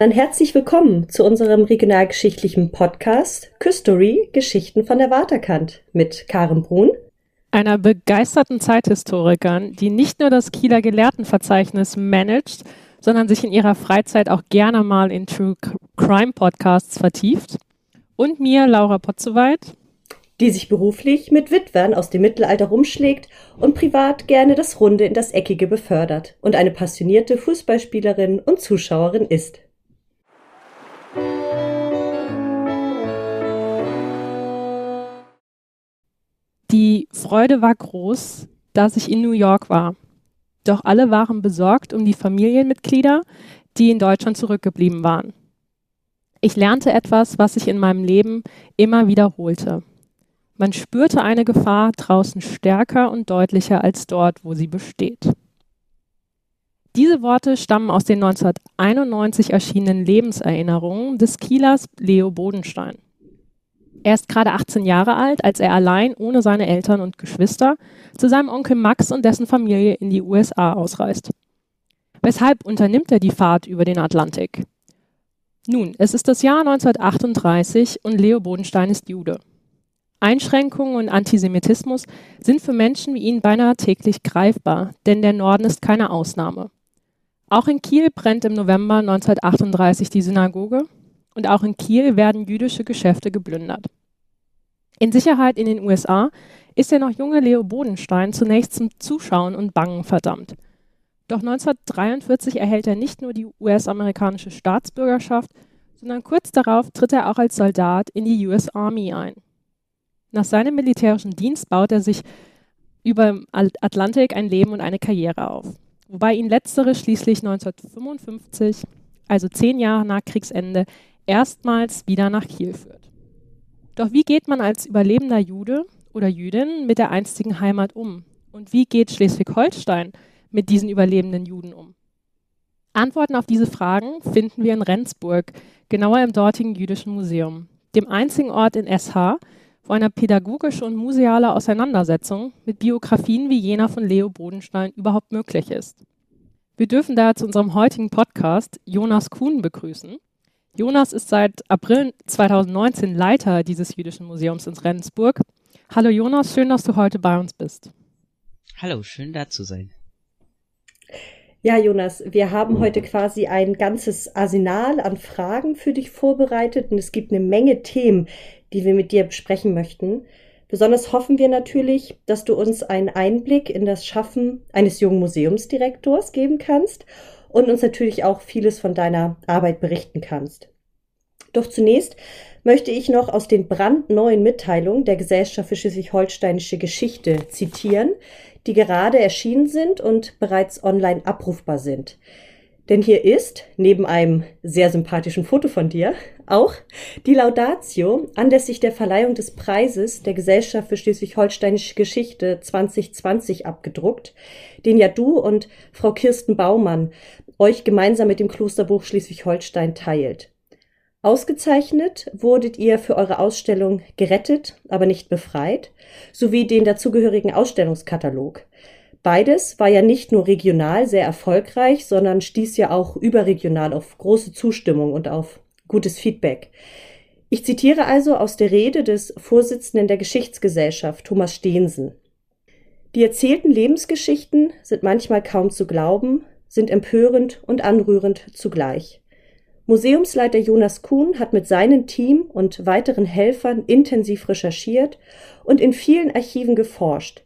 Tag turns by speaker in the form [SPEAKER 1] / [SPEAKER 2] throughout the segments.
[SPEAKER 1] Dann herzlich willkommen zu unserem regionalgeschichtlichen Podcast Küstory Geschichten von der Waterkant mit Karen Brun.
[SPEAKER 2] Einer begeisterten Zeithistorikerin, die nicht nur das Kieler Gelehrtenverzeichnis managt, sondern sich in ihrer Freizeit auch gerne mal in True Crime Podcasts vertieft. Und mir, Laura Potzowait.
[SPEAKER 1] Die sich beruflich mit Witwern aus dem Mittelalter rumschlägt und privat gerne das Runde in das Eckige befördert und eine passionierte Fußballspielerin und Zuschauerin ist.
[SPEAKER 2] Die Freude war groß, dass ich in New York war. Doch alle waren besorgt um die Familienmitglieder, die in Deutschland zurückgeblieben waren. Ich lernte etwas, was sich in meinem Leben immer wiederholte. Man spürte eine Gefahr draußen stärker und deutlicher als dort, wo sie besteht. Diese Worte stammen aus den 1991 erschienenen Lebenserinnerungen des Kielers Leo Bodenstein. Er ist gerade 18 Jahre alt, als er allein ohne seine Eltern und Geschwister zu seinem Onkel Max und dessen Familie in die USA ausreist. Weshalb unternimmt er die Fahrt über den Atlantik? Nun, es ist das Jahr 1938 und Leo Bodenstein ist Jude. Einschränkungen und Antisemitismus sind für Menschen wie ihn beinahe täglich greifbar, denn der Norden ist keine Ausnahme. Auch in Kiel brennt im November 1938 die Synagoge und auch in Kiel werden jüdische Geschäfte geplündert. In Sicherheit in den USA ist der noch junge Leo Bodenstein zunächst zum Zuschauen und Bangen verdammt. Doch 1943 erhält er nicht nur die US-amerikanische Staatsbürgerschaft, sondern kurz darauf tritt er auch als Soldat in die US Army ein. Nach seinem militärischen Dienst baut er sich über Atlantik ein Leben und eine Karriere auf, wobei ihn letztere schließlich 1955, also zehn Jahre nach Kriegsende, erstmals wieder nach Kiel führt. Doch wie geht man als überlebender Jude oder Jüdin mit der einstigen Heimat um? Und wie geht Schleswig-Holstein mit diesen überlebenden Juden um? Antworten auf diese Fragen finden wir in Rendsburg, genauer im dortigen Jüdischen Museum, dem einzigen Ort in SH, wo eine pädagogische und museale Auseinandersetzung mit Biografien wie jener von Leo Bodenstein überhaupt möglich ist. Wir dürfen daher zu unserem heutigen Podcast Jonas Kuhn begrüßen. Jonas ist seit April 2019 Leiter dieses Jüdischen Museums in Rendsburg. Hallo Jonas, schön, dass du heute bei uns bist.
[SPEAKER 3] Hallo, schön da zu sein.
[SPEAKER 1] Ja, Jonas, wir haben heute quasi ein ganzes Arsenal an Fragen für dich vorbereitet und es gibt eine Menge Themen, die wir mit dir besprechen möchten. Besonders hoffen wir natürlich, dass du uns einen Einblick in das Schaffen eines jungen Museumsdirektors geben kannst und uns natürlich auch vieles von deiner Arbeit berichten kannst. Doch zunächst möchte ich noch aus den brandneuen Mitteilungen der Gesellschaft für Schleswig-Holsteinische Geschichte zitieren, die gerade erschienen sind und bereits online abrufbar sind. Denn hier ist, neben einem sehr sympathischen Foto von dir, auch die Laudatio anlässlich der Verleihung des Preises der Gesellschaft für Schleswig-Holsteinische Geschichte 2020 abgedruckt, den ja du und Frau Kirsten Baumann euch gemeinsam mit dem Klosterbuch Schleswig-Holstein teilt. Ausgezeichnet wurdet ihr für eure Ausstellung Gerettet, aber nicht befreit, sowie den dazugehörigen Ausstellungskatalog. Beides war ja nicht nur regional sehr erfolgreich, sondern stieß ja auch überregional auf große Zustimmung und auf gutes Feedback. Ich zitiere also aus der Rede des Vorsitzenden der Geschichtsgesellschaft, Thomas Stehensen. Die erzählten Lebensgeschichten sind manchmal kaum zu glauben, sind empörend und anrührend zugleich. Museumsleiter Jonas Kuhn hat mit seinem Team und weiteren Helfern intensiv recherchiert und in vielen Archiven geforscht,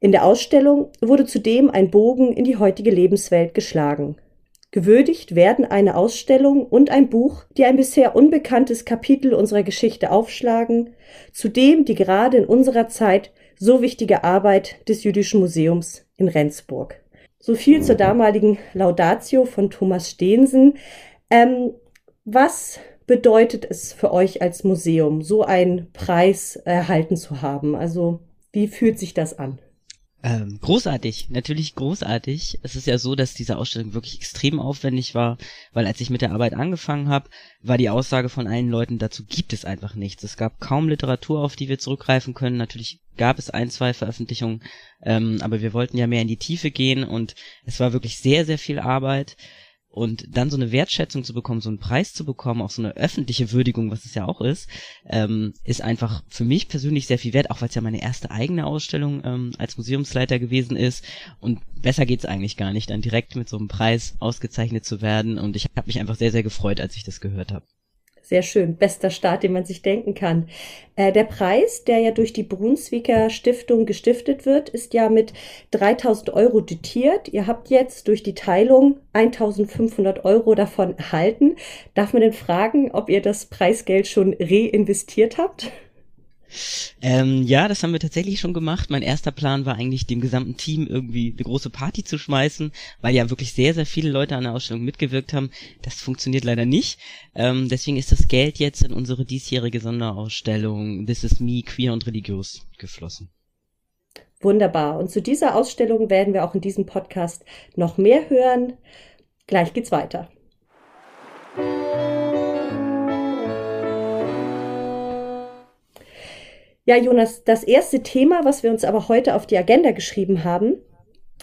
[SPEAKER 1] in der Ausstellung wurde zudem ein Bogen in die heutige Lebenswelt geschlagen. Gewürdigt werden eine Ausstellung und ein Buch, die ein bisher unbekanntes Kapitel unserer Geschichte aufschlagen, zudem die gerade in unserer Zeit so wichtige Arbeit des Jüdischen Museums in Rendsburg. So viel zur damaligen Laudatio von Thomas Stehensen. Ähm, was bedeutet es für euch als Museum, so einen Preis erhalten zu haben? Also, wie fühlt sich das an?
[SPEAKER 3] Ähm, großartig, natürlich großartig. Es ist ja so, dass diese Ausstellung wirklich extrem aufwendig war, weil als ich mit der Arbeit angefangen habe, war die Aussage von allen Leuten, dazu gibt es einfach nichts. Es gab kaum Literatur, auf die wir zurückgreifen können. Natürlich gab es ein, zwei Veröffentlichungen, ähm, aber wir wollten ja mehr in die Tiefe gehen und es war wirklich sehr, sehr viel Arbeit. Und dann so eine Wertschätzung zu bekommen, so einen Preis zu bekommen, auch so eine öffentliche Würdigung, was es ja auch ist, ähm, ist einfach für mich persönlich sehr viel wert, auch weil es ja meine erste eigene Ausstellung ähm, als Museumsleiter gewesen ist. Und besser geht's eigentlich gar nicht, dann direkt mit so einem Preis ausgezeichnet zu werden. Und ich habe mich einfach sehr, sehr gefreut, als ich das gehört habe.
[SPEAKER 1] Sehr schön. Bester Start, den man sich denken kann. Äh, der Preis, der ja durch die Brunswicker Stiftung gestiftet wird, ist ja mit 3000 Euro dotiert. Ihr habt jetzt durch die Teilung 1500 Euro davon erhalten. Darf man denn fragen, ob ihr das Preisgeld schon reinvestiert habt?
[SPEAKER 3] Ähm, ja, das haben wir tatsächlich schon gemacht. Mein erster Plan war eigentlich, dem gesamten Team irgendwie eine große Party zu schmeißen, weil ja wirklich sehr, sehr viele Leute an der Ausstellung mitgewirkt haben. Das funktioniert leider nicht. Ähm, deswegen ist das Geld jetzt in unsere diesjährige Sonderausstellung This is Me, Queer und Religiös geflossen.
[SPEAKER 1] Wunderbar. Und zu dieser Ausstellung werden wir auch in diesem Podcast noch mehr hören. Gleich geht's weiter. Ja, Jonas, das erste Thema, was wir uns aber heute auf die Agenda geschrieben haben,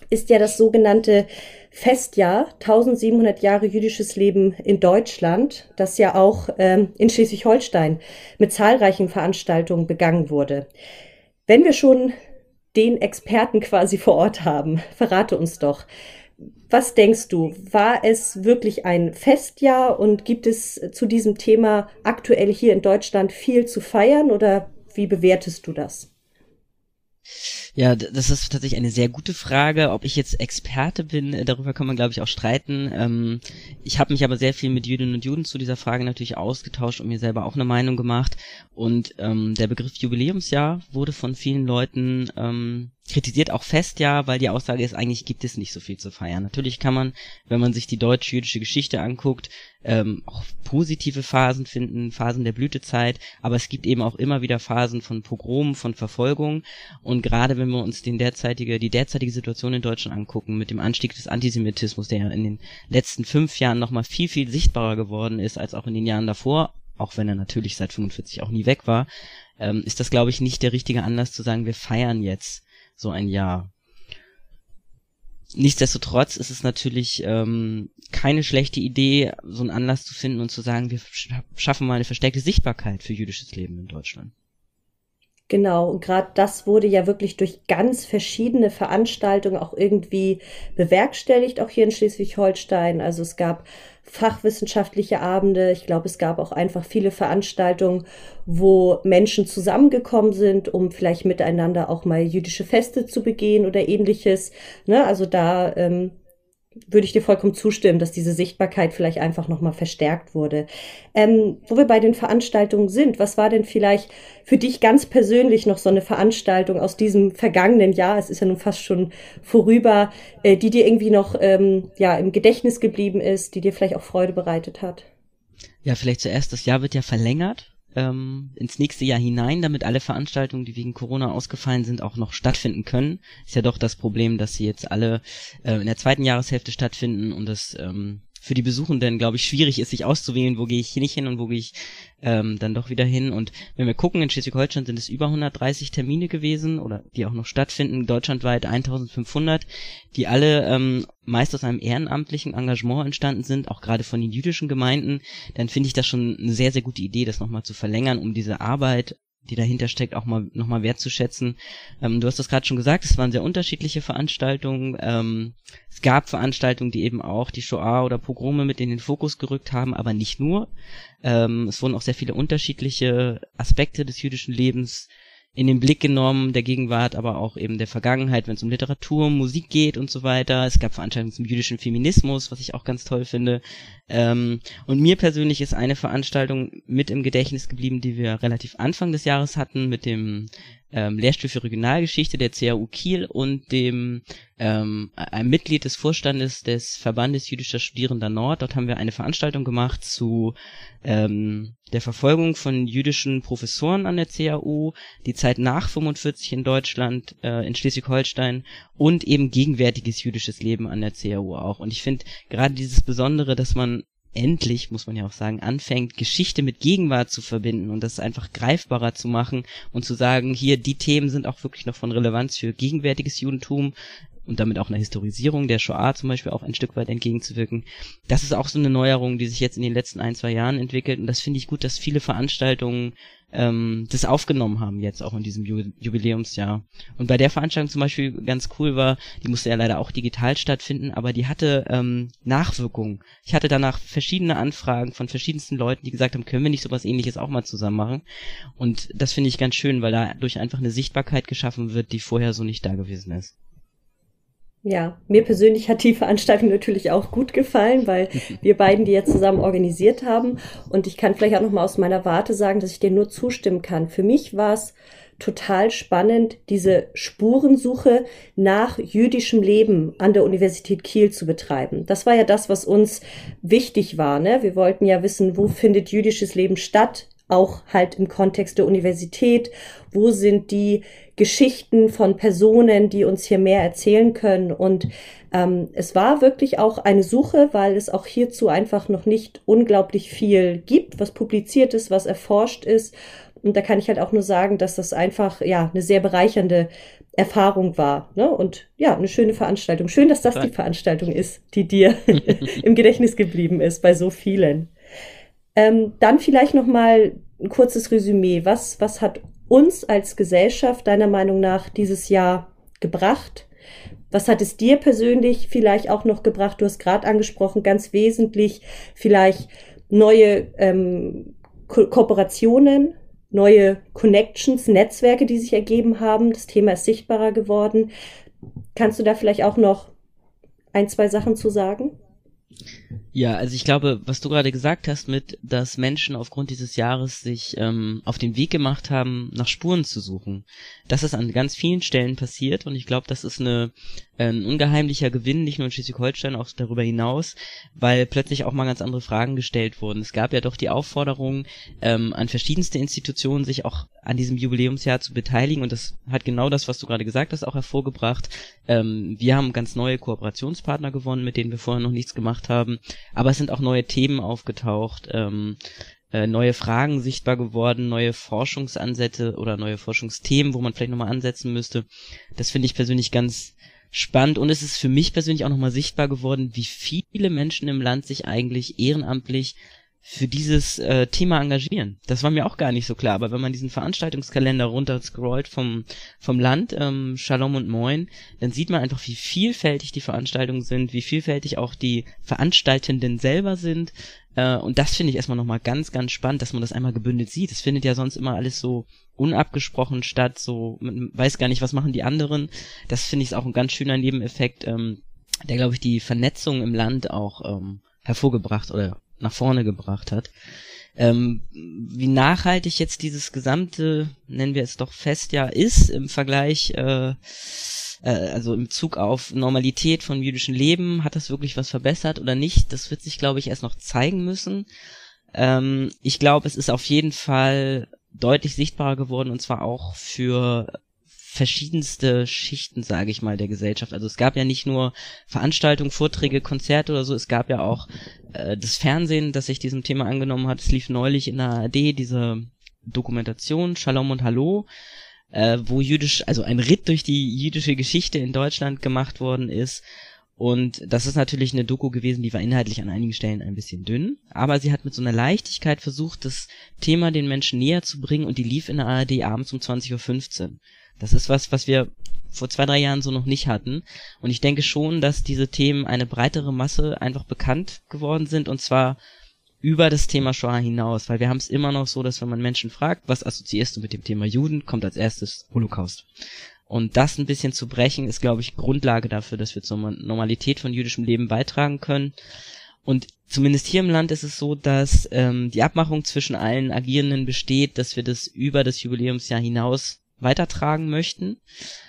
[SPEAKER 1] ist ja das sogenannte Festjahr 1700 Jahre jüdisches Leben in Deutschland, das ja auch ähm, in Schleswig-Holstein mit zahlreichen Veranstaltungen begangen wurde. Wenn wir schon den Experten quasi vor Ort haben, verrate uns doch, was denkst du, war es wirklich ein Festjahr und gibt es zu diesem Thema aktuell hier in Deutschland viel zu feiern oder wie bewertest du das?
[SPEAKER 3] Ja, das ist tatsächlich eine sehr gute Frage. Ob ich jetzt Experte bin, äh, darüber kann man, glaube ich, auch streiten. Ähm, ich habe mich aber sehr viel mit Jüdinnen und Juden zu dieser Frage natürlich ausgetauscht und mir selber auch eine Meinung gemacht. Und ähm, der Begriff Jubiläumsjahr wurde von vielen Leuten ähm, kritisiert auch fest ja, weil die Aussage ist, eigentlich gibt es nicht so viel zu feiern. Natürlich kann man, wenn man sich die deutsch-jüdische Geschichte anguckt, ähm, auch positive Phasen finden, Phasen der Blütezeit, aber es gibt eben auch immer wieder Phasen von Pogromen, von Verfolgung und gerade wenn wir uns den derzeitige, die derzeitige Situation in Deutschland angucken, mit dem Anstieg des Antisemitismus, der ja in den letzten fünf Jahren nochmal viel, viel sichtbarer geworden ist als auch in den Jahren davor, auch wenn er natürlich seit 45 auch nie weg war, ähm, ist das, glaube ich, nicht der richtige Anlass zu sagen, wir feiern jetzt so ein Jahr. Nichtsdestotrotz ist es natürlich ähm, keine schlechte Idee, so einen Anlass zu finden und zu sagen, wir schaffen mal eine verstärkte Sichtbarkeit für jüdisches Leben in Deutschland.
[SPEAKER 1] Genau, und gerade das wurde ja wirklich durch ganz verschiedene Veranstaltungen auch irgendwie bewerkstelligt, auch hier in Schleswig-Holstein. Also es gab fachwissenschaftliche Abende, ich glaube, es gab auch einfach viele Veranstaltungen, wo Menschen zusammengekommen sind, um vielleicht miteinander auch mal jüdische Feste zu begehen oder ähnliches. Ne? Also da ähm, würde ich dir vollkommen zustimmen, dass diese Sichtbarkeit vielleicht einfach nochmal verstärkt wurde. Ähm, wo wir bei den Veranstaltungen sind, was war denn vielleicht für dich ganz persönlich noch so eine Veranstaltung aus diesem vergangenen Jahr, es ist ja nun fast schon vorüber, äh, die dir irgendwie noch ähm, ja, im Gedächtnis geblieben ist, die dir vielleicht auch Freude bereitet hat?
[SPEAKER 3] Ja, vielleicht zuerst, das Jahr wird ja verlängert ähm, ins nächste Jahr hinein, damit alle Veranstaltungen, die wegen Corona ausgefallen sind, auch noch stattfinden können. Ist ja doch das Problem, dass sie jetzt alle äh, in der zweiten Jahreshälfte stattfinden und das ähm, für die Besuchenden, glaube ich, schwierig ist, sich auszuwählen, wo gehe ich nicht hin und wo gehe ich ähm, dann doch wieder hin. Und wenn wir gucken, in Schleswig-Holstein sind es über 130 Termine gewesen oder die auch noch stattfinden, deutschlandweit 1500, die alle ähm, meist aus einem ehrenamtlichen Engagement entstanden sind, auch gerade von den jüdischen Gemeinden, dann finde ich das schon eine sehr, sehr gute Idee, das nochmal zu verlängern, um diese Arbeit die dahinter steckt, auch mal nochmal wertzuschätzen. Ähm, du hast das gerade schon gesagt, es waren sehr unterschiedliche Veranstaltungen. Ähm, es gab Veranstaltungen, die eben auch die Shoah oder Pogrome mit in den Fokus gerückt haben, aber nicht nur. Ähm, es wurden auch sehr viele unterschiedliche Aspekte des jüdischen Lebens in den Blick genommen, der Gegenwart, aber auch eben der Vergangenheit, wenn es um Literatur, Musik geht und so weiter. Es gab Veranstaltungen zum jüdischen Feminismus, was ich auch ganz toll finde. Ähm, und mir persönlich ist eine Veranstaltung mit im Gedächtnis geblieben, die wir relativ Anfang des Jahres hatten, mit dem ähm, Lehrstuhl für Regionalgeschichte der CAU Kiel und dem ähm, einem Mitglied des Vorstandes des Verbandes jüdischer Studierender Nord. Dort haben wir eine Veranstaltung gemacht zu ähm, der Verfolgung von jüdischen Professoren an der CAU, die Zeit nach 45 in Deutschland, äh, in Schleswig-Holstein und eben gegenwärtiges jüdisches Leben an der CAU auch. Und ich finde gerade dieses Besondere, dass man endlich, muss man ja auch sagen, anfängt, Geschichte mit Gegenwart zu verbinden und das einfach greifbarer zu machen und zu sagen, hier, die Themen sind auch wirklich noch von Relevanz für gegenwärtiges Judentum, und damit auch einer Historisierung der Shoah zum Beispiel auch ein Stück weit entgegenzuwirken. Das ist auch so eine Neuerung, die sich jetzt in den letzten ein, zwei Jahren entwickelt und das finde ich gut, dass viele Veranstaltungen ähm, das aufgenommen haben jetzt auch in diesem Ju Jubiläumsjahr. Und bei der Veranstaltung zum Beispiel ganz cool war, die musste ja leider auch digital stattfinden, aber die hatte ähm, Nachwirkungen. Ich hatte danach verschiedene Anfragen von verschiedensten Leuten, die gesagt haben, können wir nicht sowas ähnliches auch mal zusammen machen. Und das finde ich ganz schön, weil dadurch einfach eine Sichtbarkeit geschaffen wird, die vorher so nicht da gewesen ist.
[SPEAKER 1] Ja, mir persönlich hat die Veranstaltung natürlich auch gut gefallen, weil wir beiden die jetzt zusammen organisiert haben. Und ich kann vielleicht auch noch mal aus meiner Warte sagen, dass ich dir nur zustimmen kann. Für mich war es total spannend, diese Spurensuche nach jüdischem Leben an der Universität Kiel zu betreiben. Das war ja das, was uns wichtig war. Ne? Wir wollten ja wissen, wo findet jüdisches Leben statt auch halt im Kontext der Universität. Wo sind die Geschichten von Personen, die uns hier mehr erzählen können? Und ähm, es war wirklich auch eine Suche, weil es auch hierzu einfach noch nicht unglaublich viel gibt, was publiziert ist, was erforscht ist. Und da kann ich halt auch nur sagen, dass das einfach ja eine sehr bereichernde Erfahrung war. Ne? Und ja, eine schöne Veranstaltung. Schön, dass das die Veranstaltung ist, die dir im Gedächtnis geblieben ist bei so vielen. Ähm, dann vielleicht noch mal ein kurzes Resümee. Was, was hat uns als Gesellschaft deiner Meinung nach dieses Jahr gebracht? Was hat es dir persönlich vielleicht auch noch gebracht? Du hast gerade angesprochen, ganz wesentlich vielleicht neue ähm, Ko Kooperationen, neue Connections, Netzwerke, die sich ergeben haben. Das Thema ist sichtbarer geworden. Kannst du da vielleicht auch noch ein, zwei Sachen zu sagen?
[SPEAKER 3] Ja, also ich glaube, was du gerade gesagt hast mit, dass Menschen aufgrund dieses Jahres sich ähm, auf den Weg gemacht haben, nach Spuren zu suchen, das ist an ganz vielen Stellen passiert und ich glaube, das ist eine, ein ungeheimlicher Gewinn, nicht nur in Schleswig-Holstein, auch darüber hinaus, weil plötzlich auch mal ganz andere Fragen gestellt wurden. Es gab ja doch die Aufforderung ähm, an verschiedenste Institutionen, sich auch an diesem Jubiläumsjahr zu beteiligen und das hat genau das, was du gerade gesagt hast, auch hervorgebracht. Ähm, wir haben ganz neue Kooperationspartner gewonnen, mit denen wir vorher noch nichts gemacht haben aber es sind auch neue Themen aufgetaucht, ähm, äh, neue Fragen sichtbar geworden, neue Forschungsansätze oder neue Forschungsthemen, wo man vielleicht nochmal ansetzen müsste. Das finde ich persönlich ganz spannend und es ist für mich persönlich auch nochmal sichtbar geworden, wie viele Menschen im Land sich eigentlich ehrenamtlich für dieses äh, Thema engagieren. Das war mir auch gar nicht so klar, aber wenn man diesen Veranstaltungskalender runter scrollt vom, vom Land, ähm, Shalom und Moin, dann sieht man einfach, wie vielfältig die Veranstaltungen sind, wie vielfältig auch die Veranstaltenden selber sind. Äh, und das finde ich erstmal nochmal ganz, ganz spannend, dass man das einmal gebündelt sieht. Es findet ja sonst immer alles so unabgesprochen statt, so man weiß gar nicht, was machen die anderen. Das finde ich auch ein ganz schöner Nebeneffekt, ähm, der, glaube ich, die Vernetzung im Land auch ähm, hervorgebracht oder nach vorne gebracht hat. Ähm, wie nachhaltig jetzt dieses gesamte, nennen wir es doch fest, ja ist im Vergleich, äh, äh, also im Zug auf Normalität von jüdischem Leben, hat das wirklich was verbessert oder nicht? Das wird sich, glaube ich, erst noch zeigen müssen. Ähm, ich glaube, es ist auf jeden Fall deutlich sichtbarer geworden und zwar auch für verschiedenste Schichten, sage ich mal, der Gesellschaft. Also es gab ja nicht nur Veranstaltungen, Vorträge, Konzerte oder so, es gab ja auch äh, das Fernsehen, das sich diesem Thema angenommen hat. Es lief neulich in der ARD diese Dokumentation Shalom und Hallo, äh, wo jüdisch, also ein Ritt durch die jüdische Geschichte in Deutschland gemacht worden ist. Und das ist natürlich eine Doku gewesen, die war inhaltlich an einigen Stellen ein bisschen dünn, aber sie hat mit so einer Leichtigkeit versucht, das Thema den Menschen näher zu bringen und die lief in der ARD abends um 20.15 Uhr. Das ist was, was wir vor zwei, drei Jahren so noch nicht hatten. Und ich denke schon, dass diese Themen eine breitere Masse einfach bekannt geworden sind und zwar über das Thema Shoah hinaus, weil wir haben es immer noch so, dass wenn man Menschen fragt, was assoziierst du mit dem Thema Juden, kommt als erstes Holocaust. Und das ein bisschen zu brechen, ist, glaube ich, Grundlage dafür, dass wir zur Normalität von jüdischem Leben beitragen können. Und zumindest hier im Land ist es so, dass ähm, die Abmachung zwischen allen Agierenden besteht, dass wir das über das Jubiläumsjahr hinaus weitertragen möchten.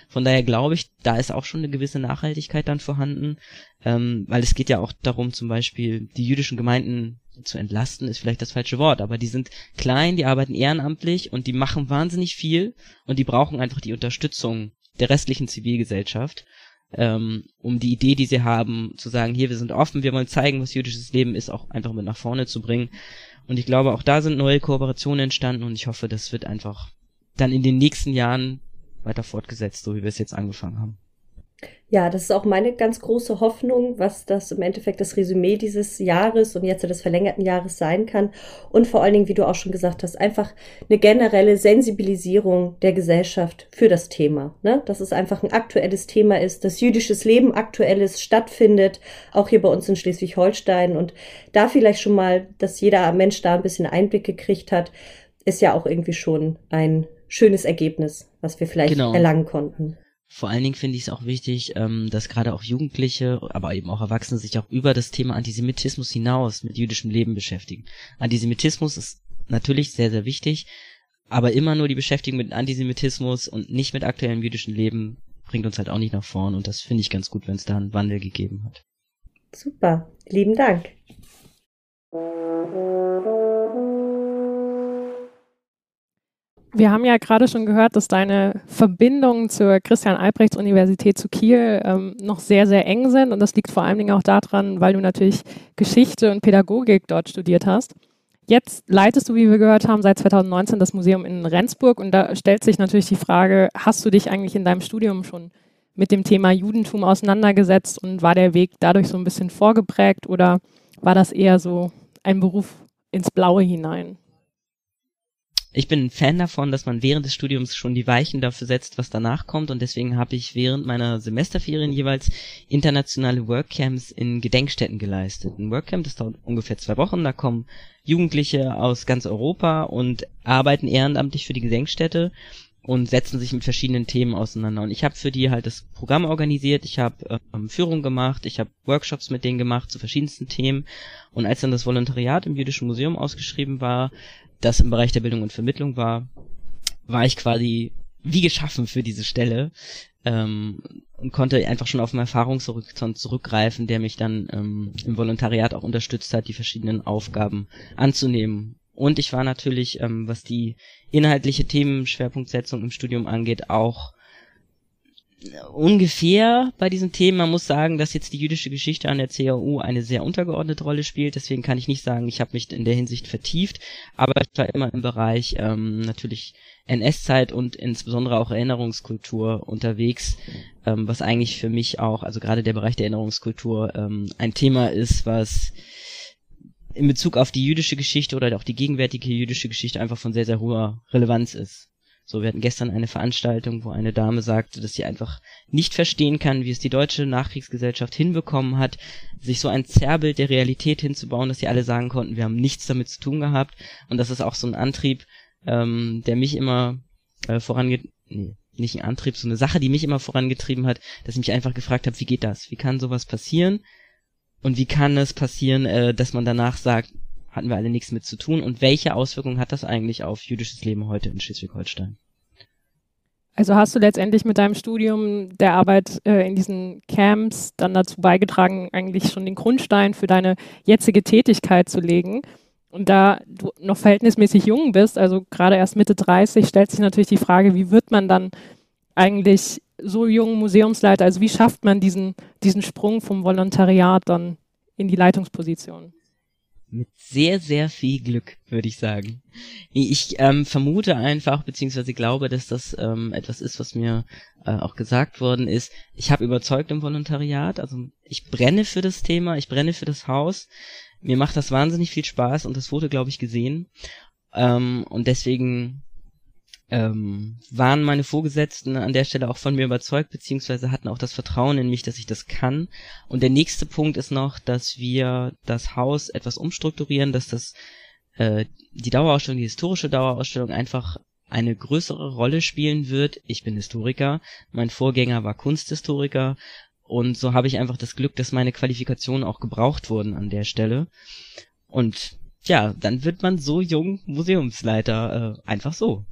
[SPEAKER 3] Von daher glaube ich, da ist auch schon eine gewisse Nachhaltigkeit dann vorhanden, ähm, weil es geht ja auch darum, zum Beispiel die jüdischen Gemeinden zu entlasten, ist vielleicht das falsche Wort, aber die sind klein, die arbeiten ehrenamtlich und die machen wahnsinnig viel und die brauchen einfach die Unterstützung der restlichen Zivilgesellschaft, ähm, um die Idee, die sie haben, zu sagen, hier, wir sind offen, wir wollen zeigen, was jüdisches Leben ist, auch einfach mit nach vorne zu bringen. Und ich glaube, auch da sind neue Kooperationen entstanden und ich hoffe, das wird einfach dann in den nächsten Jahren weiter fortgesetzt, so wie wir es jetzt angefangen haben.
[SPEAKER 1] Ja, das ist auch meine ganz große Hoffnung, was das im Endeffekt das Resümee dieses Jahres und jetzt des verlängerten Jahres sein kann. Und vor allen Dingen, wie du auch schon gesagt hast, einfach eine generelle Sensibilisierung der Gesellschaft für das Thema. Ne? Dass es einfach ein aktuelles Thema ist, dass jüdisches Leben aktuelles stattfindet, auch hier bei uns in Schleswig-Holstein. Und da vielleicht schon mal, dass jeder Mensch da ein bisschen Einblick gekriegt hat, ist ja auch irgendwie schon ein schönes Ergebnis, was wir vielleicht genau. erlangen konnten.
[SPEAKER 3] Vor allen Dingen finde ich es auch wichtig, ähm, dass gerade auch Jugendliche, aber eben auch Erwachsene sich auch über das Thema Antisemitismus hinaus mit jüdischem Leben beschäftigen. Antisemitismus ist natürlich sehr, sehr wichtig, aber immer nur die Beschäftigung mit Antisemitismus und nicht mit aktuellem jüdischen Leben bringt uns halt auch nicht nach vorn und das finde ich ganz gut, wenn es da einen Wandel gegeben hat.
[SPEAKER 1] Super, lieben Dank.
[SPEAKER 2] Wir haben ja gerade schon gehört, dass deine Verbindungen zur Christian-Albrechts-Universität zu Kiel ähm, noch sehr, sehr eng sind. Und das liegt vor allen Dingen auch daran, weil du natürlich Geschichte und Pädagogik dort studiert hast. Jetzt leitest du, wie wir gehört haben, seit 2019 das Museum in Rendsburg. Und da stellt sich natürlich die Frage, hast du dich eigentlich in deinem Studium schon mit dem Thema Judentum auseinandergesetzt und war der Weg dadurch so ein bisschen vorgeprägt oder war das eher so ein Beruf ins Blaue hinein?
[SPEAKER 3] Ich bin ein Fan davon, dass man während des Studiums schon die Weichen dafür setzt, was danach kommt. Und deswegen habe ich während meiner Semesterferien jeweils internationale Workcamps in Gedenkstätten geleistet. Ein Workcamp, das dauert ungefähr zwei Wochen, da kommen Jugendliche aus ganz Europa und arbeiten ehrenamtlich für die Gedenkstätte und setzen sich mit verschiedenen Themen auseinander. Und ich habe für die halt das Programm organisiert, ich habe ähm, Führung gemacht, ich habe Workshops mit denen gemacht zu verschiedensten Themen. Und als dann das Volontariat im Jüdischen Museum ausgeschrieben war, das im Bereich der Bildung und Vermittlung war, war ich quasi wie geschaffen für diese Stelle ähm, und konnte einfach schon auf einen Erfahrungshorizont zurückgreifen, der mich dann ähm, im Volontariat auch unterstützt hat, die verschiedenen Aufgaben anzunehmen. Und ich war natürlich, ähm, was die inhaltliche Themenschwerpunktsetzung im Studium angeht, auch ungefähr bei diesen Themen. Man muss sagen, dass jetzt die jüdische Geschichte an der CAU eine sehr untergeordnete Rolle spielt. Deswegen kann ich nicht sagen, ich habe mich in der Hinsicht vertieft. Aber ich war immer im Bereich ähm, natürlich NS-Zeit und insbesondere auch Erinnerungskultur unterwegs, ähm, was eigentlich für mich auch, also gerade der Bereich der Erinnerungskultur, ähm, ein Thema ist, was in Bezug auf die jüdische Geschichte oder auch die gegenwärtige jüdische Geschichte einfach von sehr, sehr hoher Relevanz ist. So, wir hatten gestern eine Veranstaltung, wo eine Dame sagte, dass sie einfach nicht verstehen kann, wie es die deutsche Nachkriegsgesellschaft hinbekommen hat, sich so ein Zerrbild der Realität hinzubauen, dass sie alle sagen konnten, wir haben nichts damit zu tun gehabt. Und das ist auch so ein Antrieb, ähm, der mich immer äh, vorange... Nee, nicht ein Antrieb, so eine Sache, die mich immer vorangetrieben hat, dass ich mich einfach gefragt habe, wie geht das? Wie kann sowas passieren? Und wie kann es passieren, äh, dass man danach sagt, hatten wir alle nichts mit zu tun. Und welche Auswirkungen hat das eigentlich auf jüdisches Leben heute in Schleswig-Holstein?
[SPEAKER 2] Also hast du letztendlich mit deinem Studium der Arbeit äh, in diesen Camps dann dazu beigetragen, eigentlich schon den Grundstein für deine jetzige Tätigkeit zu legen. Und da du noch verhältnismäßig jung bist, also gerade erst Mitte 30, stellt sich natürlich die Frage, wie wird man dann eigentlich so jung Museumsleiter? Also wie schafft man diesen, diesen Sprung vom Volontariat dann in die Leitungsposition?
[SPEAKER 3] Mit sehr, sehr viel Glück, würde ich sagen. Ich ähm, vermute einfach, beziehungsweise glaube, dass das ähm, etwas ist, was mir äh, auch gesagt worden ist. Ich habe überzeugt im Volontariat, also ich brenne für das Thema, ich brenne für das Haus. Mir macht das wahnsinnig viel Spaß und das wurde, glaube ich, gesehen. Ähm, und deswegen ähm, waren meine Vorgesetzten an der Stelle auch von mir überzeugt, beziehungsweise hatten auch das Vertrauen in mich, dass ich das kann. Und der nächste Punkt ist noch, dass wir das Haus etwas umstrukturieren, dass das äh, die Dauerausstellung, die historische Dauerausstellung einfach eine größere Rolle spielen wird. Ich bin Historiker, mein Vorgänger war Kunsthistoriker und so habe ich einfach das Glück, dass meine Qualifikationen auch gebraucht wurden an der Stelle. Und ja, dann wird man so jung Museumsleiter, äh, einfach so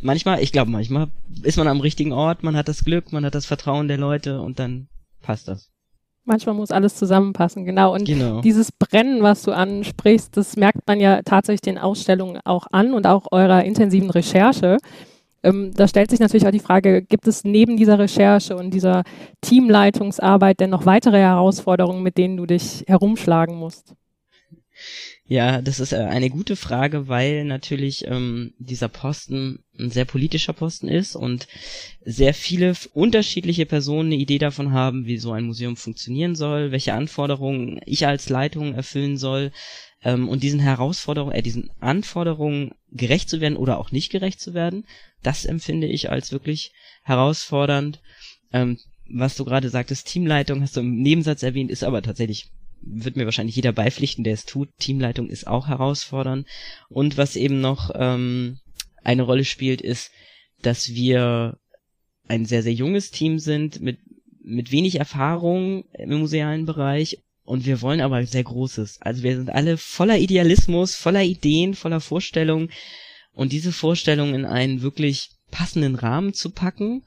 [SPEAKER 3] manchmal, ich glaube, manchmal ist man am richtigen Ort, man hat das Glück, man hat das Vertrauen der Leute und dann passt das.
[SPEAKER 2] Manchmal muss alles zusammenpassen, genau. Und genau. dieses Brennen, was du ansprichst, das merkt man ja tatsächlich den Ausstellungen auch an und auch eurer intensiven Recherche. Ähm, da stellt sich natürlich auch die Frage, gibt es neben dieser Recherche und dieser Teamleitungsarbeit denn noch weitere Herausforderungen, mit denen du dich herumschlagen musst?
[SPEAKER 3] Ja, das ist äh, eine gute Frage, weil natürlich ähm, dieser Posten ein sehr politischer Posten ist und sehr viele unterschiedliche Personen eine Idee davon haben, wie so ein Museum funktionieren soll, welche Anforderungen ich als Leitung erfüllen soll ähm, und diesen Herausforderungen, äh, diesen Anforderungen gerecht zu werden oder auch nicht gerecht zu werden, das empfinde ich als wirklich herausfordernd. Ähm, was du gerade sagtest, Teamleitung hast du im Nebensatz erwähnt, ist aber tatsächlich wird mir wahrscheinlich jeder beipflichten, der es tut. Teamleitung ist auch herausfordernd. Und was eben noch ähm, eine Rolle spielt, ist, dass wir ein sehr, sehr junges Team sind mit, mit wenig Erfahrung im musealen Bereich und wir wollen aber sehr Großes. Also wir sind alle voller Idealismus, voller Ideen, voller Vorstellungen und diese Vorstellungen in einen wirklich passenden Rahmen zu packen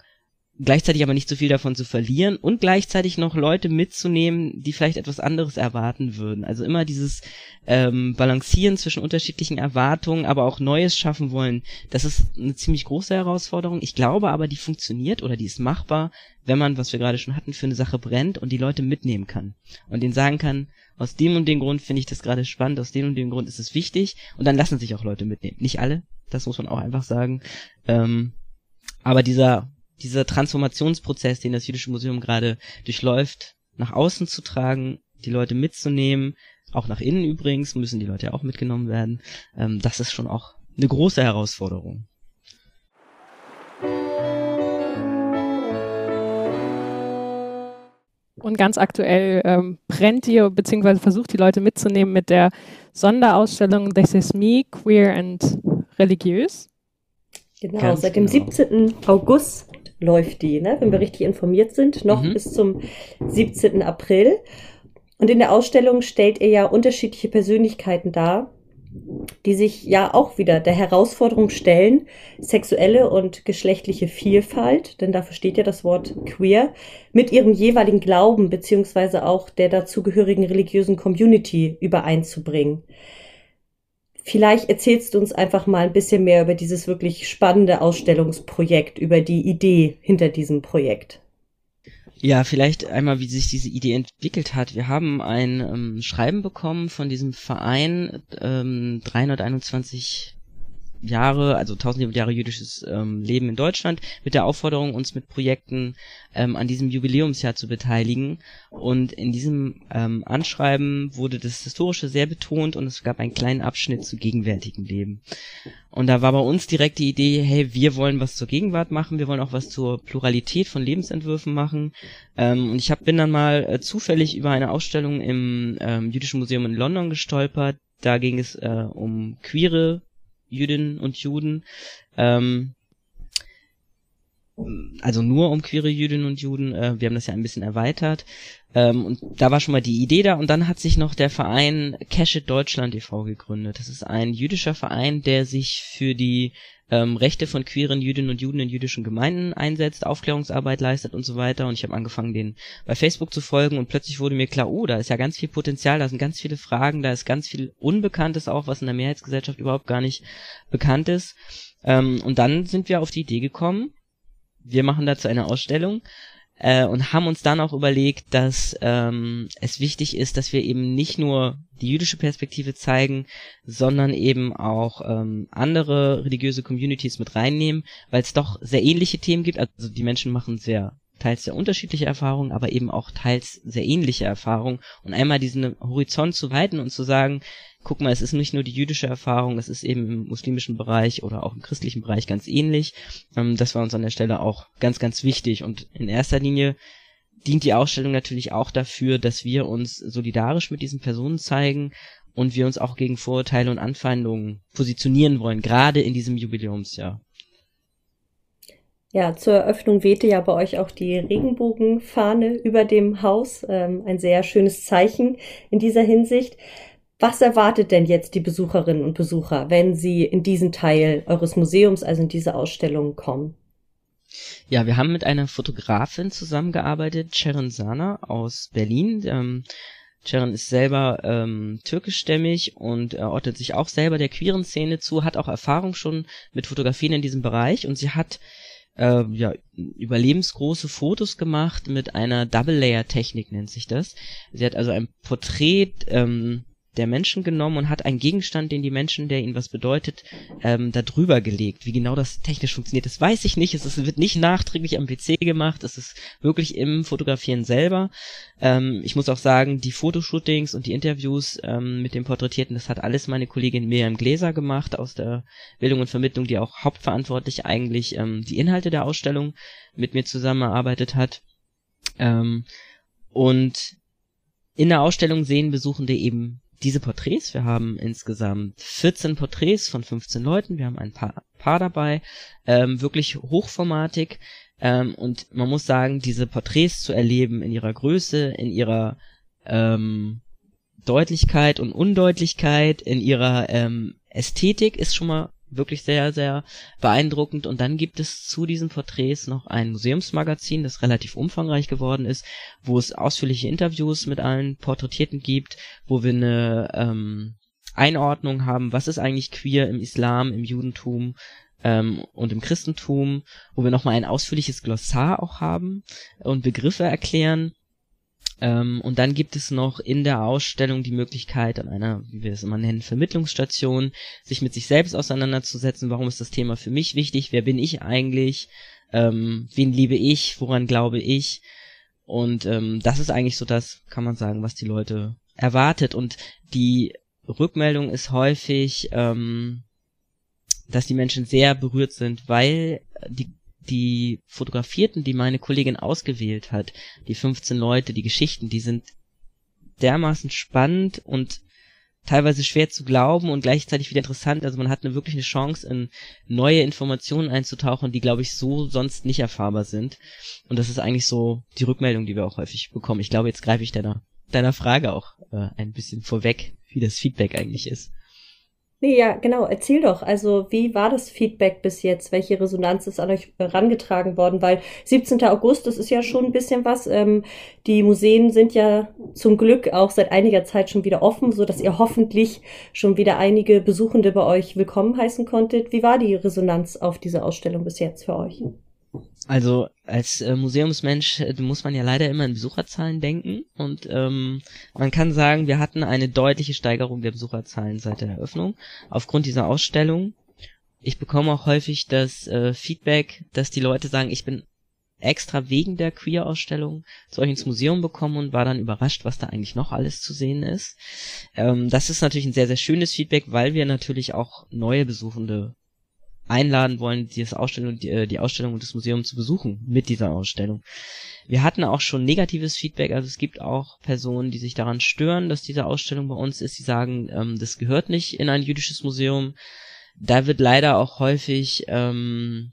[SPEAKER 3] gleichzeitig aber nicht so viel davon zu verlieren und gleichzeitig noch Leute mitzunehmen, die vielleicht etwas anderes erwarten würden. Also immer dieses ähm, Balancieren zwischen unterschiedlichen Erwartungen, aber auch Neues schaffen wollen. Das ist eine ziemlich große Herausforderung. Ich glaube aber, die funktioniert oder die ist machbar, wenn man, was wir gerade schon hatten, für eine Sache brennt und die Leute mitnehmen kann und denen sagen kann, aus dem und dem Grund finde ich das gerade spannend, aus dem und dem Grund ist es wichtig und dann lassen sich auch Leute mitnehmen. Nicht alle, das muss man auch einfach sagen. Ähm, aber dieser dieser Transformationsprozess, den das Jüdische Museum gerade durchläuft, nach außen zu tragen, die Leute mitzunehmen, auch nach innen übrigens müssen die Leute ja auch mitgenommen werden. Ähm, das ist schon auch eine große Herausforderung.
[SPEAKER 2] Und ganz aktuell ähm, brennt ihr bzw. versucht die Leute mitzunehmen mit der Sonderausstellung This is Me, Queer and Religiös.
[SPEAKER 1] Genau, ganz seit dem genau. 17. August läuft die, ne? wenn wir richtig informiert sind, noch mhm. bis zum 17. April. Und in der Ausstellung stellt er ja unterschiedliche Persönlichkeiten dar, die sich ja auch wieder der Herausforderung stellen, sexuelle und geschlechtliche Vielfalt, denn dafür steht ja das Wort queer, mit ihrem jeweiligen Glauben beziehungsweise auch der dazugehörigen religiösen Community übereinzubringen. Vielleicht erzählst du uns einfach mal ein bisschen mehr über dieses wirklich spannende Ausstellungsprojekt, über die Idee hinter diesem Projekt.
[SPEAKER 3] Ja, vielleicht einmal, wie sich diese Idee entwickelt hat. Wir haben ein ähm, Schreiben bekommen von diesem Verein ähm, 321 Jahre, also 1000 Jahre jüdisches ähm, Leben in Deutschland, mit der Aufforderung, uns mit Projekten ähm, an diesem Jubiläumsjahr zu beteiligen. Und in diesem ähm, Anschreiben wurde das Historische sehr betont und es gab einen kleinen Abschnitt zu gegenwärtigen Leben. Und da war bei uns direkt die Idee, hey, wir wollen was zur Gegenwart machen, wir wollen auch was zur Pluralität von Lebensentwürfen machen. Ähm, und ich hab, bin dann mal äh, zufällig über eine Ausstellung im ähm, Jüdischen Museum in London gestolpert. Da ging es äh, um queere Jüdinnen und Juden. Ähm, also nur um queere Jüdinnen und Juden. Äh, wir haben das ja ein bisschen erweitert. Ähm, und da war schon mal die Idee da. Und dann hat sich noch der Verein Cash Deutschland e.V. gegründet. Das ist ein jüdischer Verein, der sich für die ähm, Rechte von queeren Jüdinnen und Juden in jüdischen Gemeinden einsetzt, Aufklärungsarbeit leistet und so weiter. Und ich habe angefangen, den bei Facebook zu folgen und plötzlich wurde mir klar, oh, da ist ja ganz viel Potenzial, da sind ganz viele Fragen, da ist ganz viel Unbekanntes auch, was in der Mehrheitsgesellschaft überhaupt gar nicht bekannt ist. Ähm, und dann sind wir auf die Idee gekommen, wir machen dazu eine Ausstellung äh, und haben uns dann auch überlegt, dass ähm, es wichtig ist, dass wir eben nicht nur die jüdische Perspektive zeigen, sondern eben auch ähm, andere religiöse Communities mit reinnehmen, weil es doch sehr ähnliche Themen gibt. Also die Menschen machen sehr teils sehr unterschiedliche Erfahrungen, aber eben auch teils sehr ähnliche Erfahrungen und einmal diesen Horizont zu weiten und zu sagen, guck mal, es ist nicht nur die jüdische Erfahrung, es ist eben im muslimischen Bereich oder auch im christlichen Bereich ganz ähnlich. Ähm, das war uns an der Stelle auch ganz, ganz wichtig und in erster Linie dient die Ausstellung natürlich auch dafür, dass wir uns solidarisch mit diesen Personen zeigen und wir uns auch gegen Vorurteile und Anfeindungen positionieren wollen, gerade in diesem Jubiläumsjahr.
[SPEAKER 1] Ja, zur Eröffnung wehte ja bei euch auch die Regenbogenfahne über dem Haus. Ähm, ein sehr schönes Zeichen in dieser Hinsicht. Was erwartet denn jetzt die Besucherinnen und Besucher, wenn sie in diesen Teil eures Museums, also in diese Ausstellung kommen?
[SPEAKER 3] Ja, wir haben mit einer Fotografin zusammengearbeitet, Sharon Sana aus Berlin. Ähm, Sharon ist selber ähm, türkischstämmig und er ordnet sich auch selber der queeren Szene zu, hat auch Erfahrung schon mit Fotografien in diesem Bereich und sie hat äh, ja, überlebensgroße Fotos gemacht mit einer Double-Layer-Technik nennt sich das. Sie hat also ein Porträt ähm, der Menschen genommen und hat einen Gegenstand, den die Menschen, der ihnen was bedeutet, ähm, da drüber gelegt. Wie genau das technisch funktioniert, das weiß ich nicht. Es ist, wird nicht nachträglich am PC gemacht. Es ist wirklich im Fotografieren selber. Ähm, ich muss auch sagen, die Fotoshootings und die Interviews ähm, mit dem Porträtierten, das hat alles meine Kollegin Miriam Gläser gemacht aus der Bildung und Vermittlung, die auch hauptverantwortlich eigentlich ähm, die Inhalte der Ausstellung mit mir zusammengearbeitet hat. Ähm, und in der Ausstellung sehen Besuchende eben diese Porträts. Wir haben insgesamt 14 Porträts von 15 Leuten. Wir haben ein paar, paar dabei. Ähm, wirklich hochformatig. Ähm, und man muss sagen, diese Porträts zu erleben in ihrer Größe, in ihrer ähm, Deutlichkeit und Undeutlichkeit, in ihrer ähm, Ästhetik ist schon mal wirklich sehr, sehr beeindruckend. Und dann gibt es zu diesen Porträts noch ein Museumsmagazin, das relativ umfangreich geworden ist, wo es ausführliche Interviews mit allen Porträtierten gibt, wo wir eine ähm, Einordnung haben, was ist eigentlich queer im Islam, im Judentum ähm, und im Christentum, wo wir nochmal ein ausführliches Glossar auch haben und Begriffe erklären ähm, und dann gibt es noch in der Ausstellung die Möglichkeit, an einer, wie wir es immer nennen, Vermittlungsstation, sich mit sich selbst auseinanderzusetzen. Warum ist das Thema für mich wichtig? Wer bin ich eigentlich? Ähm, wen liebe ich? Woran glaube ich? Und ähm, das ist eigentlich so das, kann man sagen, was die Leute erwartet. Und die Rückmeldung ist häufig, ähm, dass die Menschen sehr berührt sind, weil die die Fotografierten, die meine Kollegin ausgewählt hat, die 15 Leute, die Geschichten, die sind dermaßen spannend und teilweise schwer zu glauben und gleichzeitig wieder interessant. Also man hat eine wirklich eine Chance, in neue Informationen einzutauchen, die, glaube ich, so sonst nicht erfahrbar sind. Und das ist eigentlich so die Rückmeldung, die wir auch häufig bekommen. Ich glaube, jetzt greife ich deiner, deiner Frage auch äh, ein bisschen vorweg, wie das Feedback eigentlich ist.
[SPEAKER 1] Nee, ja, genau. Erzähl doch. Also, wie war das Feedback bis jetzt? Welche Resonanz ist an euch herangetragen worden? Weil 17. August, das ist ja schon ein bisschen was. Ähm, die Museen sind ja zum Glück auch seit einiger Zeit schon wieder offen, so dass ihr hoffentlich schon wieder einige Besuchende bei euch willkommen heißen konntet. Wie war die Resonanz auf diese Ausstellung bis jetzt für euch?
[SPEAKER 3] Also als äh, Museumsmensch äh, muss man ja leider immer in Besucherzahlen denken und ähm, man kann sagen, wir hatten eine deutliche Steigerung der Besucherzahlen seit der Eröffnung aufgrund dieser Ausstellung. Ich bekomme auch häufig das äh, Feedback, dass die Leute sagen, ich bin extra wegen der Queer-Ausstellung zu euch ins Museum bekommen und war dann überrascht, was da eigentlich noch alles zu sehen ist. Ähm, das ist natürlich ein sehr, sehr schönes Feedback, weil wir natürlich auch neue Besuchende einladen wollen, die, Ausstellung, die, äh, die Ausstellung und das Museum zu besuchen mit dieser Ausstellung. Wir hatten auch schon negatives Feedback, also es gibt auch Personen, die sich daran stören, dass diese Ausstellung bei uns ist, die sagen, ähm, das gehört nicht in ein jüdisches Museum. Da wird leider auch häufig ähm,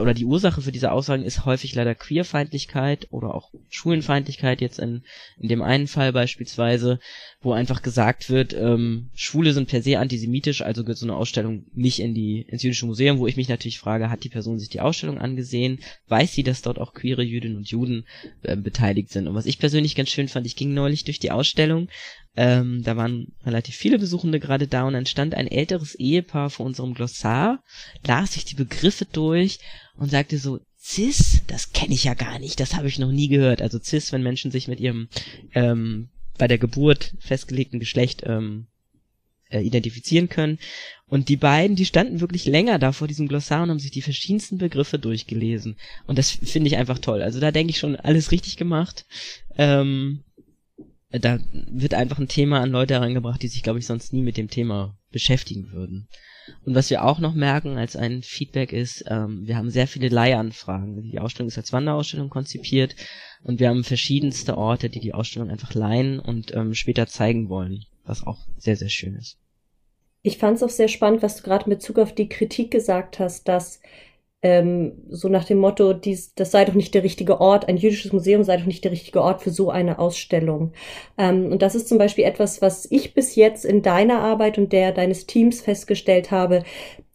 [SPEAKER 3] oder die Ursache für diese Aussagen ist häufig leider Queerfeindlichkeit oder auch Schwulenfeindlichkeit jetzt in, in dem einen Fall beispielsweise, wo einfach gesagt wird, ähm, Schwule sind per se antisemitisch, also gehört so eine Ausstellung nicht in die ins jüdische Museum, wo ich mich natürlich frage, hat die Person sich die Ausstellung angesehen, weiß sie, dass dort auch queere Jüdinnen und Juden äh, beteiligt sind. Und was ich persönlich ganz schön fand, ich ging neulich durch die Ausstellung ähm, da waren relativ viele Besuchende gerade da und dann stand ein älteres Ehepaar vor unserem Glossar, las sich die Begriffe durch und sagte so, Cis, das kenne ich ja gar nicht, das habe ich noch nie gehört. Also Cis, wenn Menschen sich mit ihrem ähm, bei der Geburt festgelegten Geschlecht ähm, äh, identifizieren können. Und die beiden, die standen wirklich länger da vor diesem Glossar und haben sich die verschiedensten Begriffe durchgelesen. Und das finde ich einfach toll. Also da denke ich schon alles richtig gemacht. Ähm, da wird einfach ein Thema an Leute herangebracht, die sich, glaube ich, sonst nie mit dem Thema beschäftigen würden. Und was wir auch noch merken als ein Feedback ist, ähm, wir haben sehr viele Leihanfragen. Die Ausstellung ist als Wanderausstellung konzipiert und wir haben verschiedenste Orte, die die Ausstellung einfach leihen und ähm, später zeigen wollen, was auch sehr, sehr schön ist.
[SPEAKER 1] Ich fand es auch sehr spannend, was du gerade mit Bezug auf die Kritik gesagt hast, dass ähm, so nach dem Motto, dies, das sei doch nicht der richtige Ort, ein jüdisches Museum sei doch nicht der richtige Ort für so eine Ausstellung. Ähm, und das ist zum Beispiel etwas, was ich bis jetzt in deiner Arbeit und der deines Teams festgestellt habe,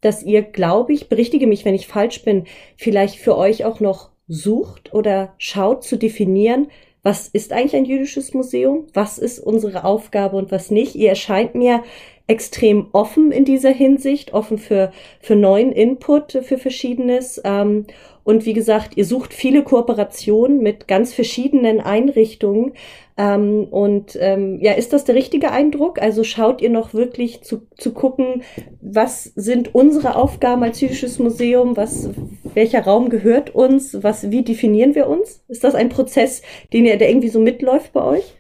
[SPEAKER 1] dass ihr, glaube ich, berichtige mich, wenn ich falsch bin, vielleicht für euch auch noch sucht oder schaut zu definieren, was ist eigentlich ein jüdisches Museum, was ist unsere Aufgabe und was nicht. Ihr erscheint mir extrem offen in dieser Hinsicht, offen für, für neuen Input, für Verschiedenes. Ähm, und wie gesagt, ihr sucht viele Kooperationen mit ganz verschiedenen Einrichtungen. Ähm, und ähm, ja, ist das der richtige Eindruck? Also schaut ihr noch wirklich zu, zu gucken, was sind unsere Aufgaben als jüdisches Museum? Was, welcher Raum gehört uns? Was, wie definieren wir uns? Ist das ein Prozess, den ihr, der irgendwie so mitläuft bei euch?